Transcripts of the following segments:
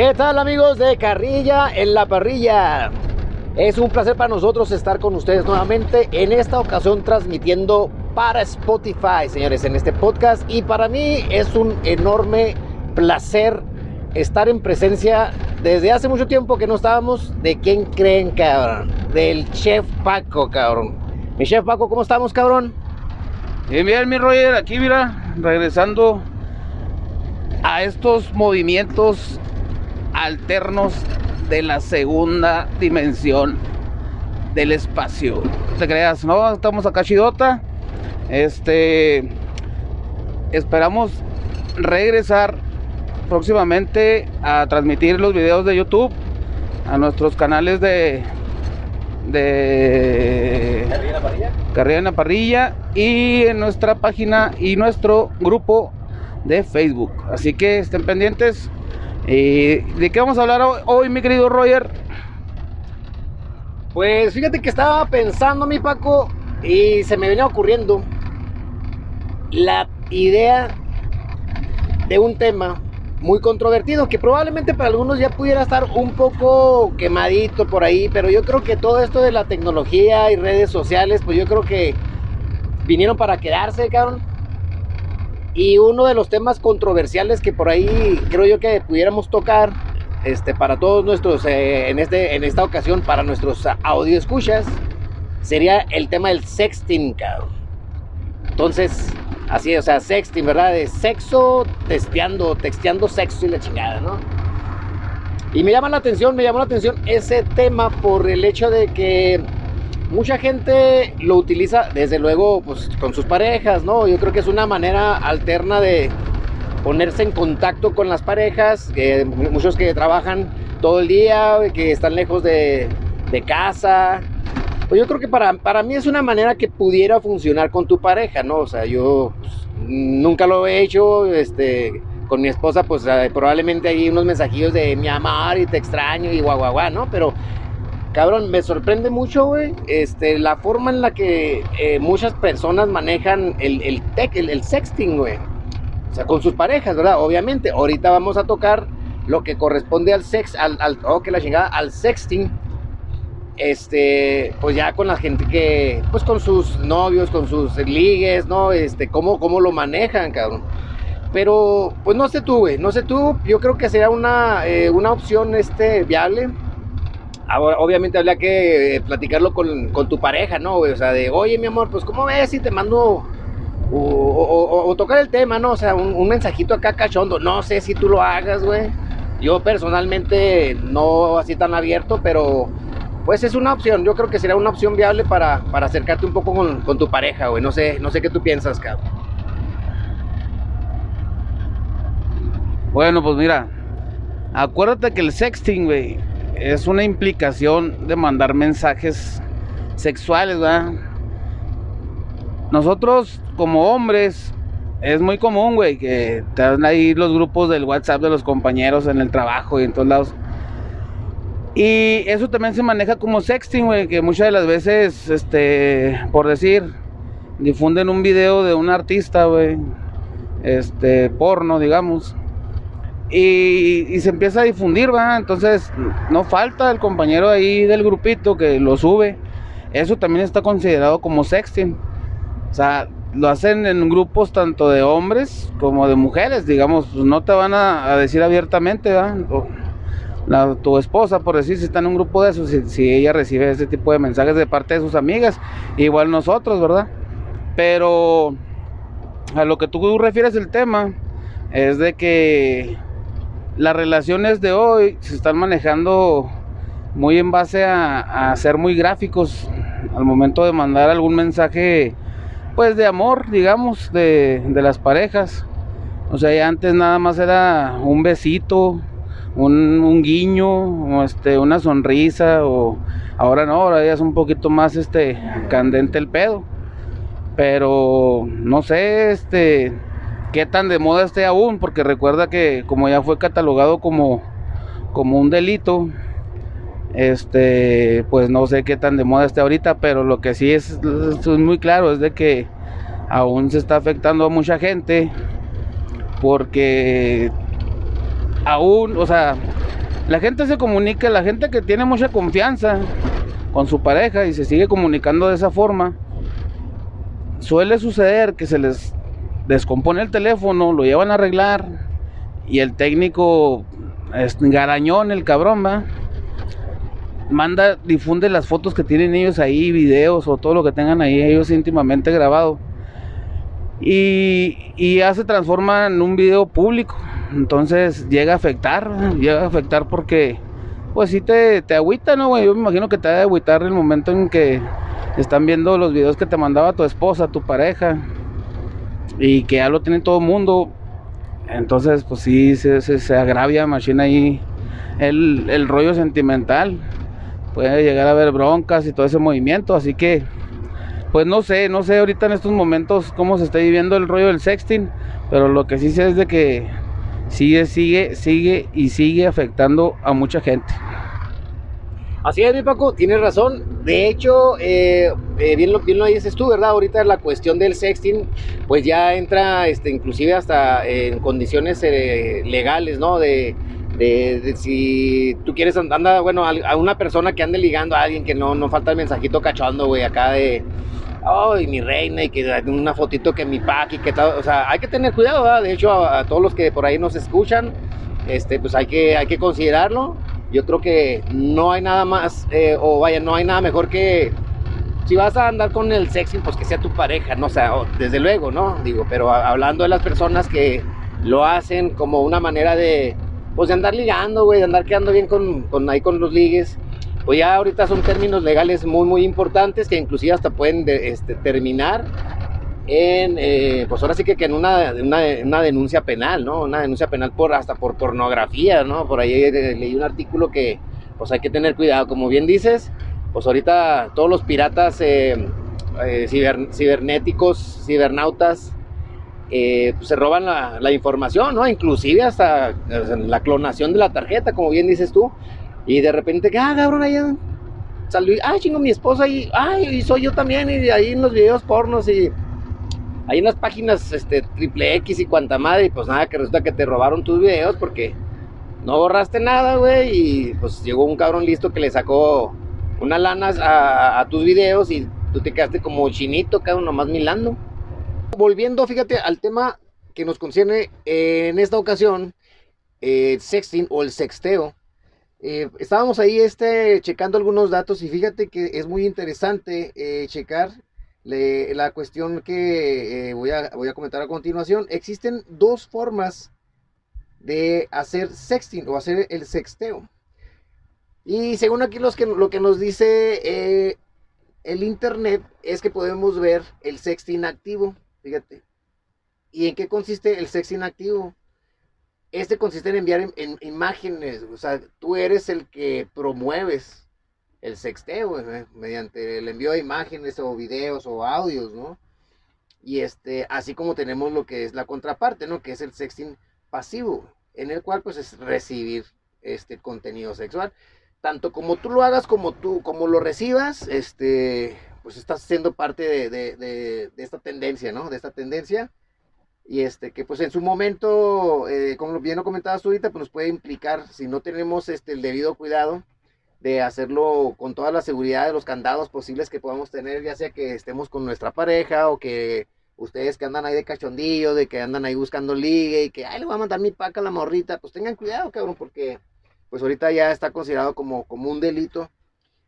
¿Qué tal amigos de Carrilla en la parrilla? Es un placer para nosotros estar con ustedes nuevamente, en esta ocasión transmitiendo para Spotify, señores, en este podcast. Y para mí es un enorme placer estar en presencia desde hace mucho tiempo que no estábamos. ¿De quién creen, cabrón? Del chef Paco, cabrón. Mi chef Paco, ¿cómo estamos, cabrón? Bien, bien, mi Roger, aquí mira, regresando a estos movimientos alternos de la segunda dimensión del espacio. Te creas, ¿no? Estamos acá chidota. Este. Esperamos regresar próximamente a transmitir los videos de YouTube a nuestros canales de. de. Carrera en la parrilla y en nuestra página y nuestro grupo de Facebook. Así que estén pendientes. ¿Y de qué vamos a hablar hoy, hoy, mi querido Roger? Pues fíjate que estaba pensando, mi Paco, y se me venía ocurriendo la idea de un tema muy controvertido que probablemente para algunos ya pudiera estar un poco quemadito por ahí, pero yo creo que todo esto de la tecnología y redes sociales, pues yo creo que vinieron para quedarse, cabrón. Y uno de los temas controversiales que por ahí creo yo que pudiéramos tocar este, para todos nuestros, eh, en, este, en esta ocasión, para nuestros audio escuchas, sería el tema del sexting, cabrón. Entonces, así, o sea, sexting, ¿verdad? De sexo, testeando, texteando sexo y la chingada, ¿no? Y me llama la atención, me llamó la atención ese tema por el hecho de que mucha gente lo utiliza, desde luego, pues con sus parejas, ¿no? Yo creo que es una manera alterna de ponerse en contacto con las parejas, que muchos que trabajan todo el día, que están lejos de, de casa. Pues yo creo que para, para mí es una manera que pudiera funcionar con tu pareja, ¿no? O sea, yo pues, nunca lo he hecho, este, con mi esposa, pues eh, probablemente hay unos mensajillos de mi amor y te extraño y guau, guau, guau, ¿no? Pero, cabrón, me sorprende mucho, güey, este, la forma en la que eh, muchas personas manejan el, el, tech, el, sexting, güey. O sea, con sus parejas, ¿verdad? Obviamente. Ahorita vamos a tocar lo que corresponde al sex, al, al oh, que la chingada, al sexting. Este, pues ya con la gente que, pues con sus novios, con sus ligues, ¿no? Este, cómo, cómo lo manejan, cabrón. Pero, pues no sé tú, güey, no sé tú, yo creo que sería una, eh, una opción, este, viable. Ahora, obviamente habría que eh, platicarlo con, con tu pareja, ¿no? O sea, de, oye, mi amor, pues ¿cómo ves si te mando o tocar el tema, ¿no? O sea, un, un mensajito acá cachondo. No sé si tú lo hagas, güey. Yo personalmente no así tan abierto, pero pues es una opción. Yo creo que sería una opción viable para, para acercarte un poco con, con tu pareja, güey. No sé, no sé qué tú piensas, cabrón. Bueno, pues mira, acuérdate que el sexting, güey, es una implicación de mandar mensajes sexuales, ¿verdad? Nosotros como hombres es muy común, güey, que te dan ahí los grupos del WhatsApp de los compañeros en el trabajo y en todos lados. Y eso también se maneja como sexting, güey, que muchas de las veces, este, por decir, difunden un video de un artista, güey, este, porno, digamos. Y, se empieza a difundir, va. Entonces, no falta el compañero ahí del grupito que lo sube. Eso también está considerado como sexting. O sea, lo hacen en grupos tanto de hombres como de mujeres, digamos. Pues no te van a, decir abiertamente, ¿va? O tu esposa, por decir, si está en un grupo de esos, si, si ella recibe ese tipo de mensajes de parte de sus amigas, igual nosotros, ¿verdad? Pero a lo que tú refieres el tema es de que las relaciones de hoy se están manejando muy en base a, ser muy gráficos al momento de mandar algún mensaje pues de amor digamos de, de las parejas. O sea ya antes nada más era un besito un, un guiño o este una sonrisa o ahora no ahora ya es un poquito más este candente el pedo. Pero no sé este qué tan de moda esté aún, porque recuerda que como ya fue catalogado como, como un delito, este, pues no sé qué tan de moda esté ahorita, pero lo que sí es, es muy claro es de que aún se está afectando a mucha gente porque aún, o sea, la gente se comunica, la gente que tiene mucha confianza con su pareja y se sigue comunicando de esa forma, suele suceder que se les descompone el teléfono, lo llevan a arreglar y el técnico es garañón, el cabrón, va. Manda, difunde las fotos que tienen ellos ahí, videos o todo lo que tengan ahí ellos íntimamente grabado. Y, y ya se transforma en un video público. Entonces llega a afectar, llega a afectar porque, pues sí te, te agüita, ¿no, güey? Yo me imagino que te va a agüitar el momento en que están viendo los videos que te mandaba tu esposa, tu pareja, y que ya lo tiene todo el mundo. Entonces, pues sí, se, se, agravia, machina ahí el, el rollo sentimental. Puede llegar a haber broncas y todo ese movimiento, así que pues no sé, no sé ahorita en estos momentos cómo se está viviendo el rollo del sexting, pero lo que sí sé es de que sigue, sigue, sigue y sigue afectando a mucha gente. Así es, mi Paco, tienes razón. De hecho, eh, eh, bien, lo, bien lo dices tú, ¿verdad? Ahorita la cuestión del sexting, pues ya entra, este, inclusive hasta en condiciones eh, legales, ¿no? De, de, si tú quieres andar, bueno, a, una persona que ande ligando a alguien que no, no falta el mensajito cachondo, güey, acá de, ay, mi reina, y que una fotito que mi pack y que tal, o sea, hay que tener cuidado, ¿verdad? De hecho, a, a, todos los que por ahí nos escuchan, este, pues hay que, hay que considerarlo yo creo que no hay nada más, eh, o vaya, no hay nada mejor que si vas a andar con el sexy, pues que sea tu pareja, no o sea, desde luego, ¿no? Digo, pero hablando de las personas que lo hacen como una manera de, pues de andar ligando, güey, de andar quedando bien con, con ahí con los ligues, pues ya ahorita son términos legales muy, muy importantes que inclusive hasta pueden este, terminar en, eh, pues ahora sí que, que en una, una, denuncia penal, ¿no? Una denuncia penal por hasta por pornografía, ¿no? Por ahí leí un artículo que pues hay que tener cuidado, como bien dices, pues ahorita todos los piratas eh, eh, cibernéticos, cibernautas, pues se roban la, información, ¿no? Inclusive hasta la clonación de la tarjeta, como bien dices tú, y de repente, ah, cabrón, ahí salió, ah, chingo, mi esposa, y, ay, y soy yo también, y ahí en los videos pornos, y hay unas páginas este, triple X y cuanta madre, y pues nada, que resulta que te robaron tus videos porque no borraste nada, güey, y pues llegó un cabrón listo que le sacó una lana a, tus videos y tú te quedaste como chinito, cabrón, nomás milando. Volviendo, fíjate, al tema que nos concierne en esta ocasión, el sexting o el sexteo. Eh, estábamos ahí este, checando algunos datos y fíjate que es muy interesante eh, la cuestión que eh, voy, a, voy a comentar a continuación, existen dos formas de hacer sexting o hacer el sexteo. Y según aquí los que, lo que nos dice eh, el internet es que podemos ver el sexting activo, fíjate. ¿Y en qué consiste el sexting activo? Este consiste en enviar en imágenes, o sea, tú eres el que promueves el sexteo, mediante el envío de imágenes o videos o audios, ¿no? Y este, así como tenemos lo que es la contraparte, ¿no? Que es el sexting pasivo, en el cual pues es recibir este contenido sexual. Tanto como tú lo hagas como tú, como lo recibas, este, pues estás siendo parte de, de, de, esta tendencia, ¿no? De esta tendencia. Y este, que pues en su momento, eh, como bien lo comentabas tú ahorita, pues nos puede implicar, si no tenemos este, el debido cuidado, de hacerlo con toda la seguridad de los candados posibles que podamos tener, ya sea que estemos con nuestra pareja o que ustedes que andan ahí de cachondillo, de que andan ahí buscando ligue y que, ay, le voy a mandar mi paca a la morrita, pues tengan cuidado, cabrón, porque pues ahorita ya está considerado como, como un delito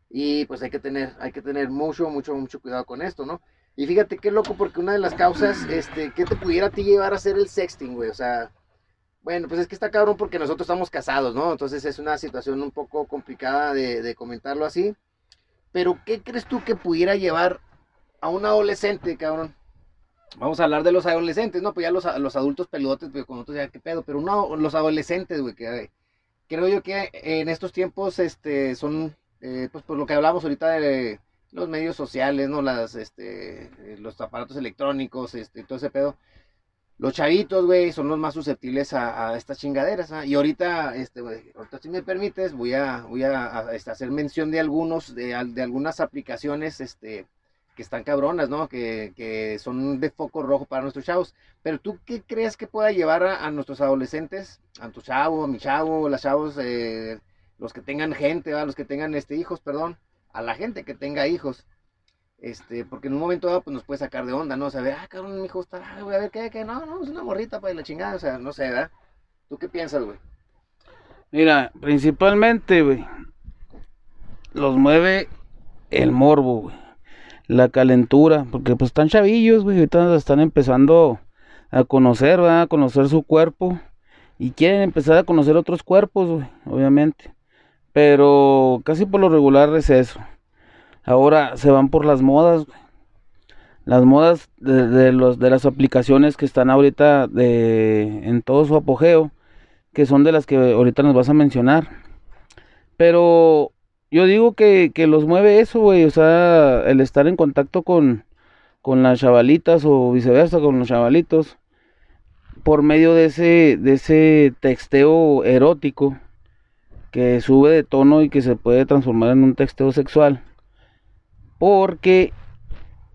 y pues hay que tener, hay que tener mucho, mucho, mucho cuidado con esto, ¿no? Y fíjate qué loco, porque una de las causas, este, que te pudiera a ti llevar a hacer el sexting, güey, o sea, bueno, pues es que está cabrón porque nosotros estamos casados, ¿no? Entonces es una situación un poco complicada de, comentarlo así. Pero, ¿qué crees tú que pudiera llevar a un adolescente, cabrón? Vamos a hablar de los adolescentes, ¿no? Pues ya los, los adultos peludotes, pues con nosotros ya qué pedo, pero no, los adolescentes, güey, que creo yo que en estos tiempos, este, son, eh, pues por lo que hablamos ahorita de los medios sociales, ¿no? Las, este, los aparatos electrónicos, este, todo ese pedo los chavitos, güey, son los más susceptibles a, estas chingaderas. ¿ah? Y ahorita, este, si me permites, voy a, voy a, este, hacer mención de algunos, de, algunas aplicaciones, este, que están cabronas, ¿no? Que, que, son de foco rojo para nuestros chavos. Pero tú, ¿qué crees que pueda llevar a, nuestros adolescentes, a tu chavo, a mi chavo, las chavos, eh, los que tengan gente, a los que tengan este hijos, perdón, a la gente que tenga hijos. Este, porque en un momento dado pues nos puede sacar de onda, ¿no? O sea, ah, cabrón, mi hijo está, güey, a ver qué, qué, no, no, es una morrita para la chingada, o sea, no sé, ¿verdad? ¿Tú qué piensas, güey? Mira, principalmente, güey, los mueve el morbo, güey. La calentura, porque pues están chavillos, güey, ahorita están empezando a conocer, ¿verdad? A conocer su cuerpo y quieren empezar a conocer otros cuerpos, güey, obviamente. Pero casi por lo regular es eso. Ahora se van por las modas. Las modas de, los, de las aplicaciones que están ahorita de, en todo su apogeo, que son de las que ahorita nos vas a mencionar. Pero yo digo que, que los mueve eso, güey, o sea, el estar en contacto con, con las chavalitas o viceversa con los chavalitos por medio de ese, de ese texteo erótico que sube de tono y que se puede transformar en un texteo sexual. Porque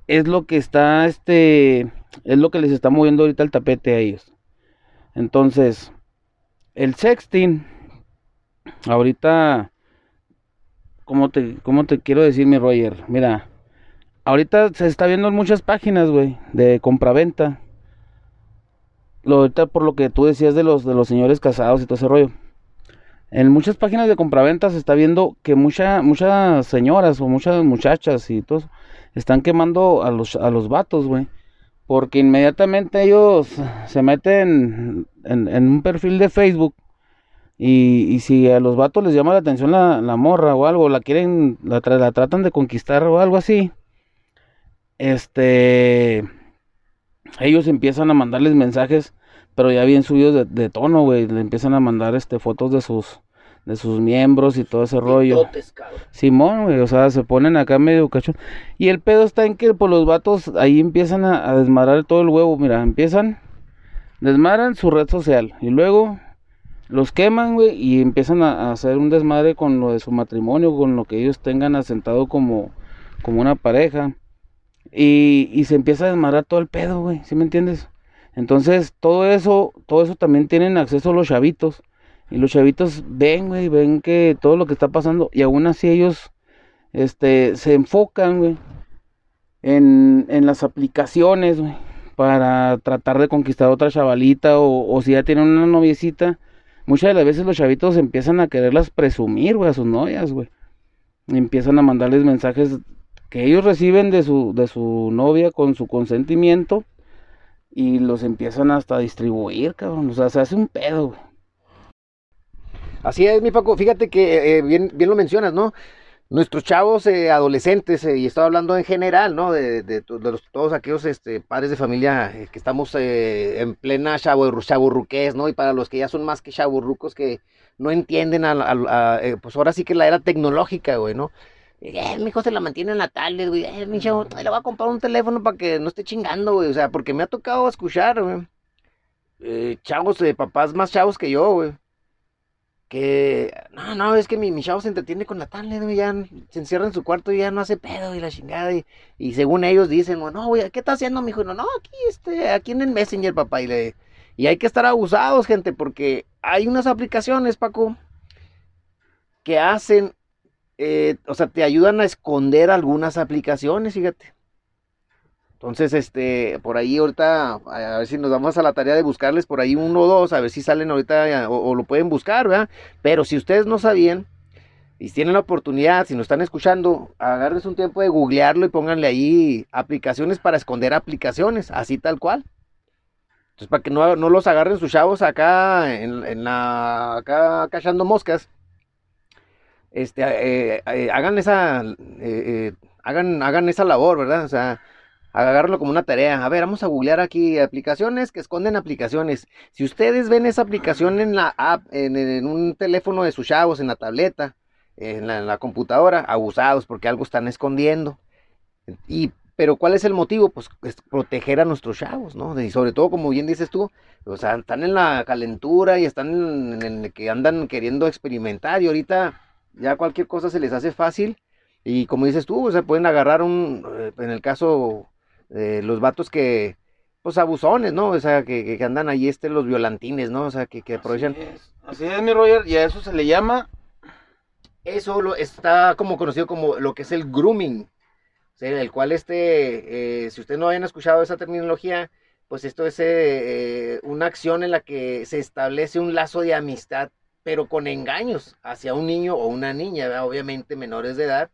es lo que está, este, es lo que les está moviendo ahorita el tapete a ellos. Entonces, el sexting, ahorita ¿cómo te, te quiero decir, mi Roger? Mira, ahorita se está viendo en muchas páginas, güey, de compraventa. Lo, ahorita por lo que tú decías de los, de los señores casados y todo ese rollo. En muchas páginas de compraventa se está viendo que mucha, muchas señoras o muchas muchachas y todos están quemando a los, a los vatos, güey. Porque inmediatamente ellos se meten en un perfil de Facebook y, si a los vatos les llama la atención la, morra o algo, la quieren, la, la, tratan de conquistar o algo así, este, ellos empiezan a mandarles mensajes, pero ya bien subidos de, tono, güey, le empiezan a mandar, este, fotos de sus, de sus miembros y todo ese rollo. Simón, güey, o sea, se ponen acá medio cachón. Y el pedo está en que, pues, los vatos ahí empiezan a, a desmadrar todo el huevo, mira, empiezan, desmadran su red social y luego los queman, güey, y empiezan a, hacer un desmadre con lo de su matrimonio, con lo que ellos tengan asentado como, como una pareja. Y, y se empieza a desmadrar todo el pedo, güey, ¿sí me entiendes? Entonces, todo eso, todo eso también tienen acceso los chavitos. Y los chavitos ven, güey, ven que todo lo que está pasando, y aún así ellos, este, se enfocan, güey, en, en las aplicaciones, güey, para tratar de conquistar a otra chavalita, o, si ya tienen una noviecita, muchas de las veces los chavitos empiezan a quererlas presumir, güey, a sus novias, güey. Empiezan a mandarles mensajes que ellos reciben de su, de su novia con su consentimiento y los empiezan hasta a distribuir, cabrón. O sea, se hace un pedo. Así es, mi Paco. Fíjate que eh, bien, bien lo mencionas, ¿no? nuestros chavos eh, adolescentes, eh, y estoy hablando en general, ¿no? De, de, todos aquellos este, padres de familia eh, que estamos en plena chaburruqués, ¿no? Y para los que ya son más que chaburrucos que no entienden, a, pues ahora sí que la era tecnológica, güey, ¿no? Mi hijo se la mantiene en la tablet, güey. mi chavo, le va a comprar un teléfono para que no esté chingando, güey. O sea, porque me ha tocado escuchar, güey. chavos de papás más chavos que yo, güey que no, no, es que mi, mi chavo se entretiene con la tablet, ya se encierra en su cuarto y ya no hace pedo y la chingada. Y, según ellos dicen, no, güey, ¿qué está haciendo mi hijo? No, no, aquí, este, aquí en el Messenger, papá. Y, le, y hay que estar abusados, gente, porque hay unas aplicaciones, Paco, que hacen, eh, o sea, te ayudan a esconder algunas aplicaciones, fíjate. Entonces, este, por ahí ahorita, a ver si nos vamos a la tarea de buscarles por ahí uno o dos, a ver si salen ahorita o, lo pueden buscar, ¿verdad? Pero si ustedes no sabían y tienen la oportunidad, si nos están escuchando, agárrense un tiempo de googlearlo y pónganle ahí aplicaciones para esconder aplicaciones, así tal cual. Entonces, para que no, los agarren sus chavos acá en, la, acá cachando moscas, este, eh, eh, hagan esa, eh, hagan, hagan esa labor, ¿verdad? O sea, agarrarlo como una tarea. A ver, vamos a googlear aquí aplicaciones que esconden aplicaciones. Si ustedes ven esa aplicación en la app, en, un teléfono de sus chavos, en la tableta, en la, computadora, abusados porque algo están escondiendo. Y, pero ¿cuál es el motivo? Pues proteger a nuestros chavos, ¿no? Y sobre todo, como bien dices tú, o sea, están en la calentura y están en, en que andan queriendo experimentar y ahorita ya cualquier cosa se les hace fácil. Y como dices tú, o sea, pueden agarrar un, eh, en el caso los vatos que, pues abusones, ¿no? O sea, que, que andan ahí, este, los violantines, ¿no? O sea, que, que aprovechan. Así es. mi Roger, y a eso se le llama eso lo, está como conocido como lo que es el grooming, el cual este, eh, si ustedes no hayan escuchado esa terminología, pues esto es eh, una acción en la que se establece un lazo de amistad, pero con engaños hacia un niño o una niña, obviamente menores de edad,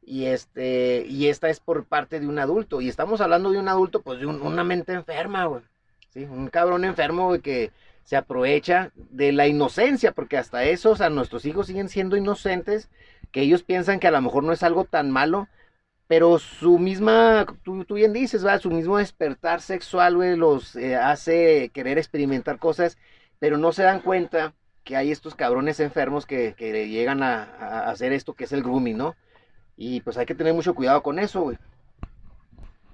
y este y esta es por parte de un adulto y estamos hablando de un adulto pues de una mente enferma güey sí un cabrón enfermo güey, que se aprovecha de la inocencia porque hasta eso o sea nuestros hijos siguen siendo inocentes que ellos piensan que a lo mejor no es algo tan malo pero su misma tú, tú bien dices su mismo despertar sexual güey los eh, hace querer experimentar cosas pero no se dan cuenta que hay estos cabrones enfermos que, llegan a, a hacer esto que es el grooming no y pues hay que tener mucho cuidado con eso, güey.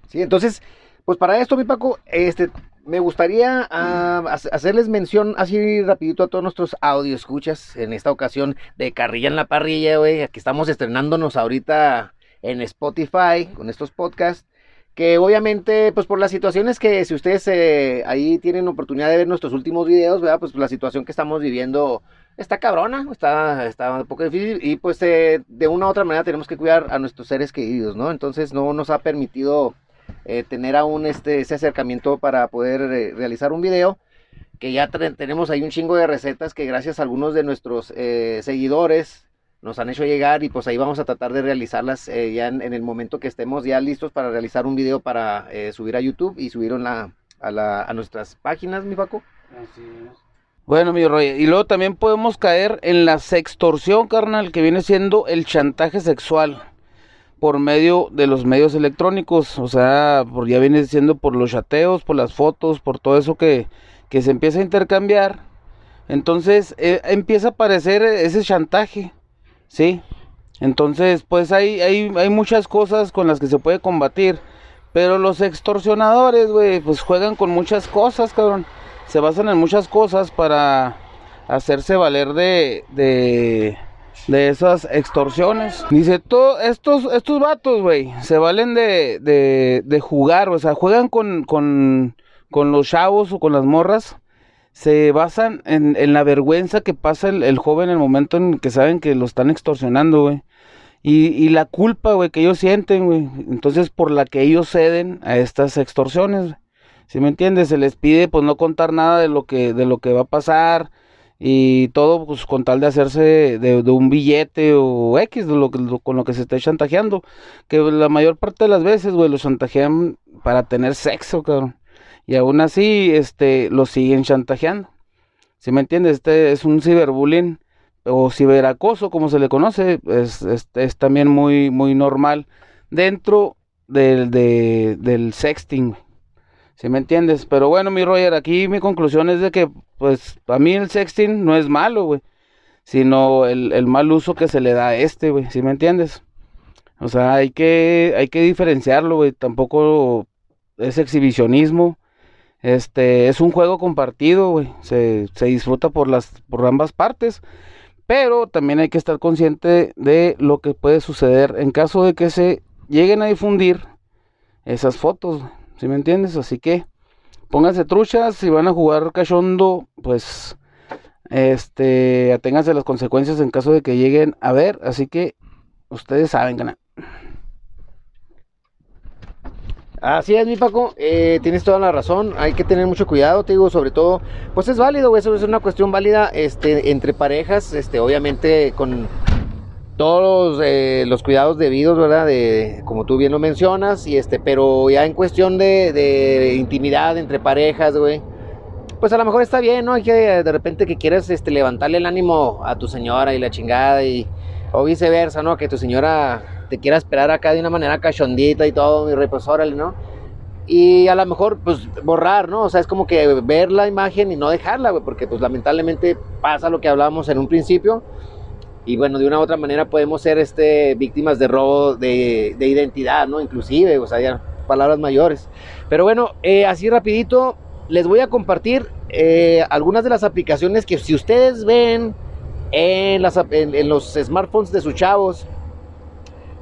Sí, entonces, pues para esto, mi Paco, este, me gustaría ah, hacerles mención así rapidito a todos nuestros audio escuchas en esta ocasión de Carrilla en la Parrilla, güey. Aquí estamos estrenándonos ahorita en Spotify con estos podcasts. Que obviamente, pues por las situaciones que si ustedes eh, ahí tienen oportunidad de ver nuestros últimos videos, ¿verdad? Pues la situación que estamos viviendo está cabrona, está, está un poco difícil y pues eh, de una u otra manera tenemos que cuidar a nuestros seres queridos, ¿no? Entonces no nos ha permitido eh, tener aún este, ese acercamiento para poder eh, realizar un video, que ya tenemos ahí un chingo de recetas que gracias a algunos de nuestros seguidores nos han hecho llegar y pues ahí vamos a tratar de realizarlas ya en, el momento que estemos ya listos para realizar un video para subir a YouTube y subirlo a, la, a nuestras páginas, mi Paco. Así es. Bueno, mi Roy, y luego también podemos caer en la sextorsión, carnal, que viene siendo el chantaje sexual por medio de los medios electrónicos, o sea, por, ya viene siendo por los chateos, por las fotos, por todo eso que, que se empieza a intercambiar. Entonces eh, empieza a aparecer ese chantaje, ¿sí? Entonces, pues hay, hay, hay muchas cosas con las que se puede combatir, pero los extorsionadores, güey, pues juegan con muchas cosas, cabrón se basan en muchas cosas para hacerse valer de, de, de esas extorsiones. Dice, todos estos, estos vatos, güey, se valen de, de, de, jugar, o sea, juegan con, con, con, los chavos o con las morras. Se basan en, en la vergüenza que pasa el, el, joven en el momento en que saben que lo están extorsionando, güey. Y, y la culpa, güey, que ellos sienten, güey. Entonces, por la que ellos ceden a estas extorsiones. Si me entiendes? Se les pide pues no contar nada de lo que, de lo que va a pasar y todo pues con tal de hacerse de, un billete o X de lo, con lo que se está chantajeando. Que la mayor parte de las veces, güey, los chantajean para tener sexo, cabrón. Y aún así, este, lo siguen chantajeando. Si me entiendes? Este es un ciberbullying o ciberacoso, como se le conoce, es, es, también muy, muy normal dentro del, de, del sexting. ¿Sí me entiendes? Pero bueno, mi Roger, aquí mi conclusión es de que, pues, a mí el sexting no es malo, güey. Sino el, mal uso que se le da a este, güey. ¿Sí me entiendes? O sea, hay que, hay que diferenciarlo, güey. Tampoco es exhibicionismo. Este, es un juego compartido. Se, se disfruta por las, por ambas partes. Pero también hay que estar consciente de lo que puede suceder en caso de que se lleguen a difundir esas fotos. ¿Sí me entiendes? Así que pónganse truchas, si van a jugar cachondo, pues este, aténganse las consecuencias en caso de que lleguen a ver, así que ustedes saben, ganar. Así es, mi Paco, eh, tienes toda la razón, hay que tener mucho cuidado, te digo, sobre todo, pues es válido, eso es una cuestión válida este, entre parejas, este, obviamente con todos eh, los cuidados debidos, ¿verdad? De, como tú bien lo mencionas, y este, pero ya en cuestión de, intimidad entre parejas, güey, pues a lo mejor está bien, ¿no? Hay que de repente que quieras este, levantarle el ánimo a tu señora y la chingada, y, o viceversa, ¿no? Que tu señora te quiera esperar acá de una manera cachondita y todo, mi rey, pues órale, ¿no? Y a lo mejor, pues, borrar, ¿no? O sea, es como que ver la imagen y no dejarla, güey, porque pues lamentablemente pasa lo que hablábamos en un principio, y bueno, de una u otra manera podemos ser este, víctimas de robo de, identidad, ¿no? Inclusive, o sea, ya palabras mayores. Pero bueno, eh, así rapidito, les voy a compartir eh, algunas de las aplicaciones que si ustedes ven en, las, en, los smartphones de sus chavos,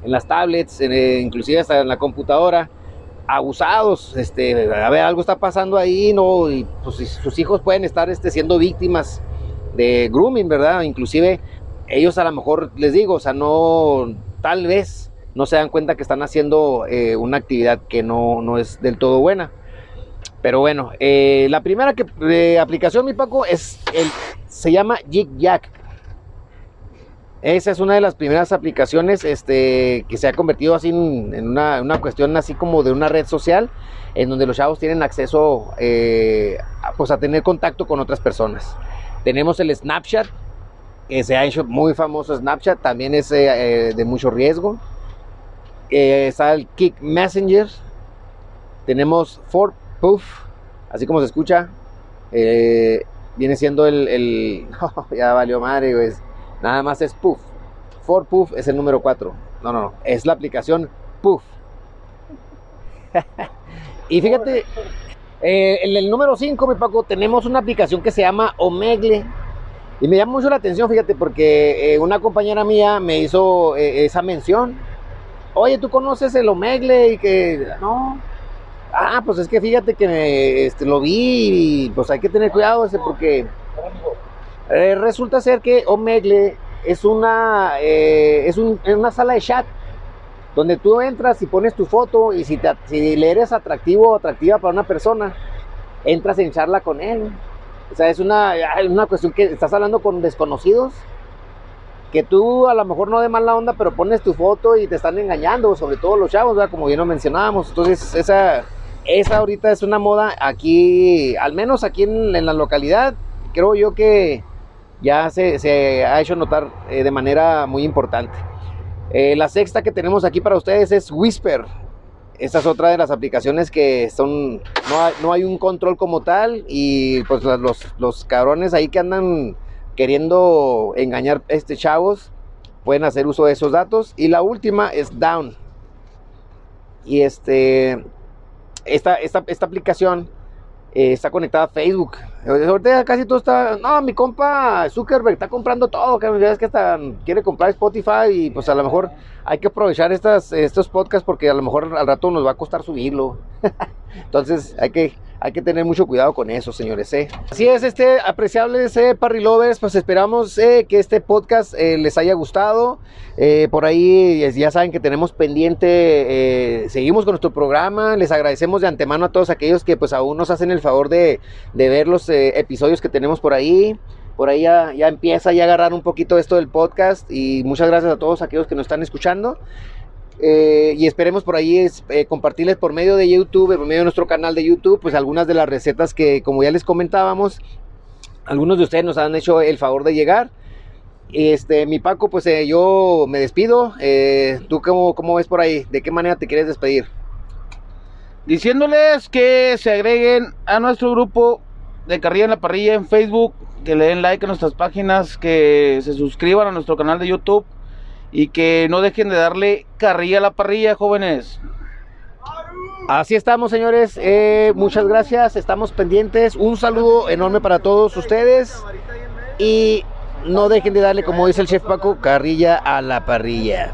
en las tablets, eh, inclusive hasta en la computadora, abusados, este, a ver, algo está pasando ahí, ¿no? Y pues sus hijos pueden estar este, siendo víctimas de grooming, ¿verdad? Inclusive ellos a lo mejor, les digo, o sea, no, tal vez no se dan cuenta que están haciendo eh, una actividad que no, no, es del todo buena. Pero bueno, eh, la primera que, aplicación, mi Paco, es el, se llama Jig Jack. Esa es una de las primeras aplicaciones este, que se ha convertido así en, una, una, cuestión así como de una red social en donde los chavos tienen acceso eh, a, pues a tener contacto con otras personas. Tenemos el Snapchat, que se ha hecho muy famoso Snapchat, también es eh, eh, de mucho riesgo. está el Kick Messenger. Tenemos Fort Puff, así como se escucha. viene siendo el, ya valió madre, pues. Nada más es Puff. For Puff es el número 4. No, no, no. Es la aplicación Puff. y fíjate, eh, en el número 5, mi Paco, tenemos una aplicación que se llama Omegle. Y me llama mucho la atención, fíjate, porque eh, una compañera mía me hizo eh, esa mención. Oye, ¿tú conoces el Omegle? Y que, no. Ah, pues es que fíjate que este, lo vi y pues hay que tener cuidado ese porque eh, resulta ser que Omegle es una, eh, es, una sala de chat donde tú entras y pones tu foto y si, le eres atractivo o atractiva para una persona, entras en charla con él. O sea, es una, una cuestión que estás hablando con desconocidos, que tú a lo mejor no de mala onda, pero pones tu foto y te están engañando, sobre todo los chavos, como bien lo mencionábamos. Entonces, esa, esa ahorita es una moda aquí, al menos aquí en la localidad, creo yo que ya se, ha hecho notar eh, de manera muy importante. Eh, la sexta que tenemos aquí para ustedes es Whisper. Esta es otra de las aplicaciones que son, no hay, un control como tal y pues los, los cabrones ahí que andan queriendo engañar este chavos pueden hacer uso de esos datos. Y la última es Down. Y este, esta, esta, esta aplicación eh, está conectada a Facebook. Ahorita casi todo está. No, mi compa Zuckerberg está comprando todo. Que es que hasta quiere comprar Spotify y pues a lo mejor hay que aprovechar estas, estos podcasts porque a lo mejor al rato nos va a costar subirlo. Entonces hay que hay que tener mucho cuidado con eso, señores. ¿eh? Así es, este apreciables eh, Parry Lovers, pues esperamos eh, que este podcast eh, les haya gustado. por ahí ya saben que tenemos pendiente, seguimos con nuestro programa. Les agradecemos de antemano a todos aquellos que pues aún nos hacen el favor de, de ver los episodios que tenemos por ahí por ahí ya, ya, empieza ya a agarrar un poquito esto del podcast y muchas gracias a todos aquellos que nos están escuchando. Eh, y esperemos por ahí eh, compartirles por medio de YouTube, por medio de nuestro canal de YouTube, pues algunas de las recetas que, como ya les comentábamos, algunos de ustedes nos han hecho el favor de llegar. Este, mi Paco, pues eh, yo me despido. ¿Tú cómo, cómo ves por ahí? ¿De qué manera te quieres despedir? Diciéndoles que se agreguen a nuestro grupo de Carrilla en la Parrilla en Facebook, que le den like a nuestras páginas, que se suscriban a nuestro canal de YouTube y que no dejen de darle carrilla a la parrilla, jóvenes. Así estamos, señores. Eh, muchas gracias. Estamos pendientes. Un saludo enorme para todos ustedes. Y no dejen de darle, como dice el chef Paco, carrilla a la parrilla.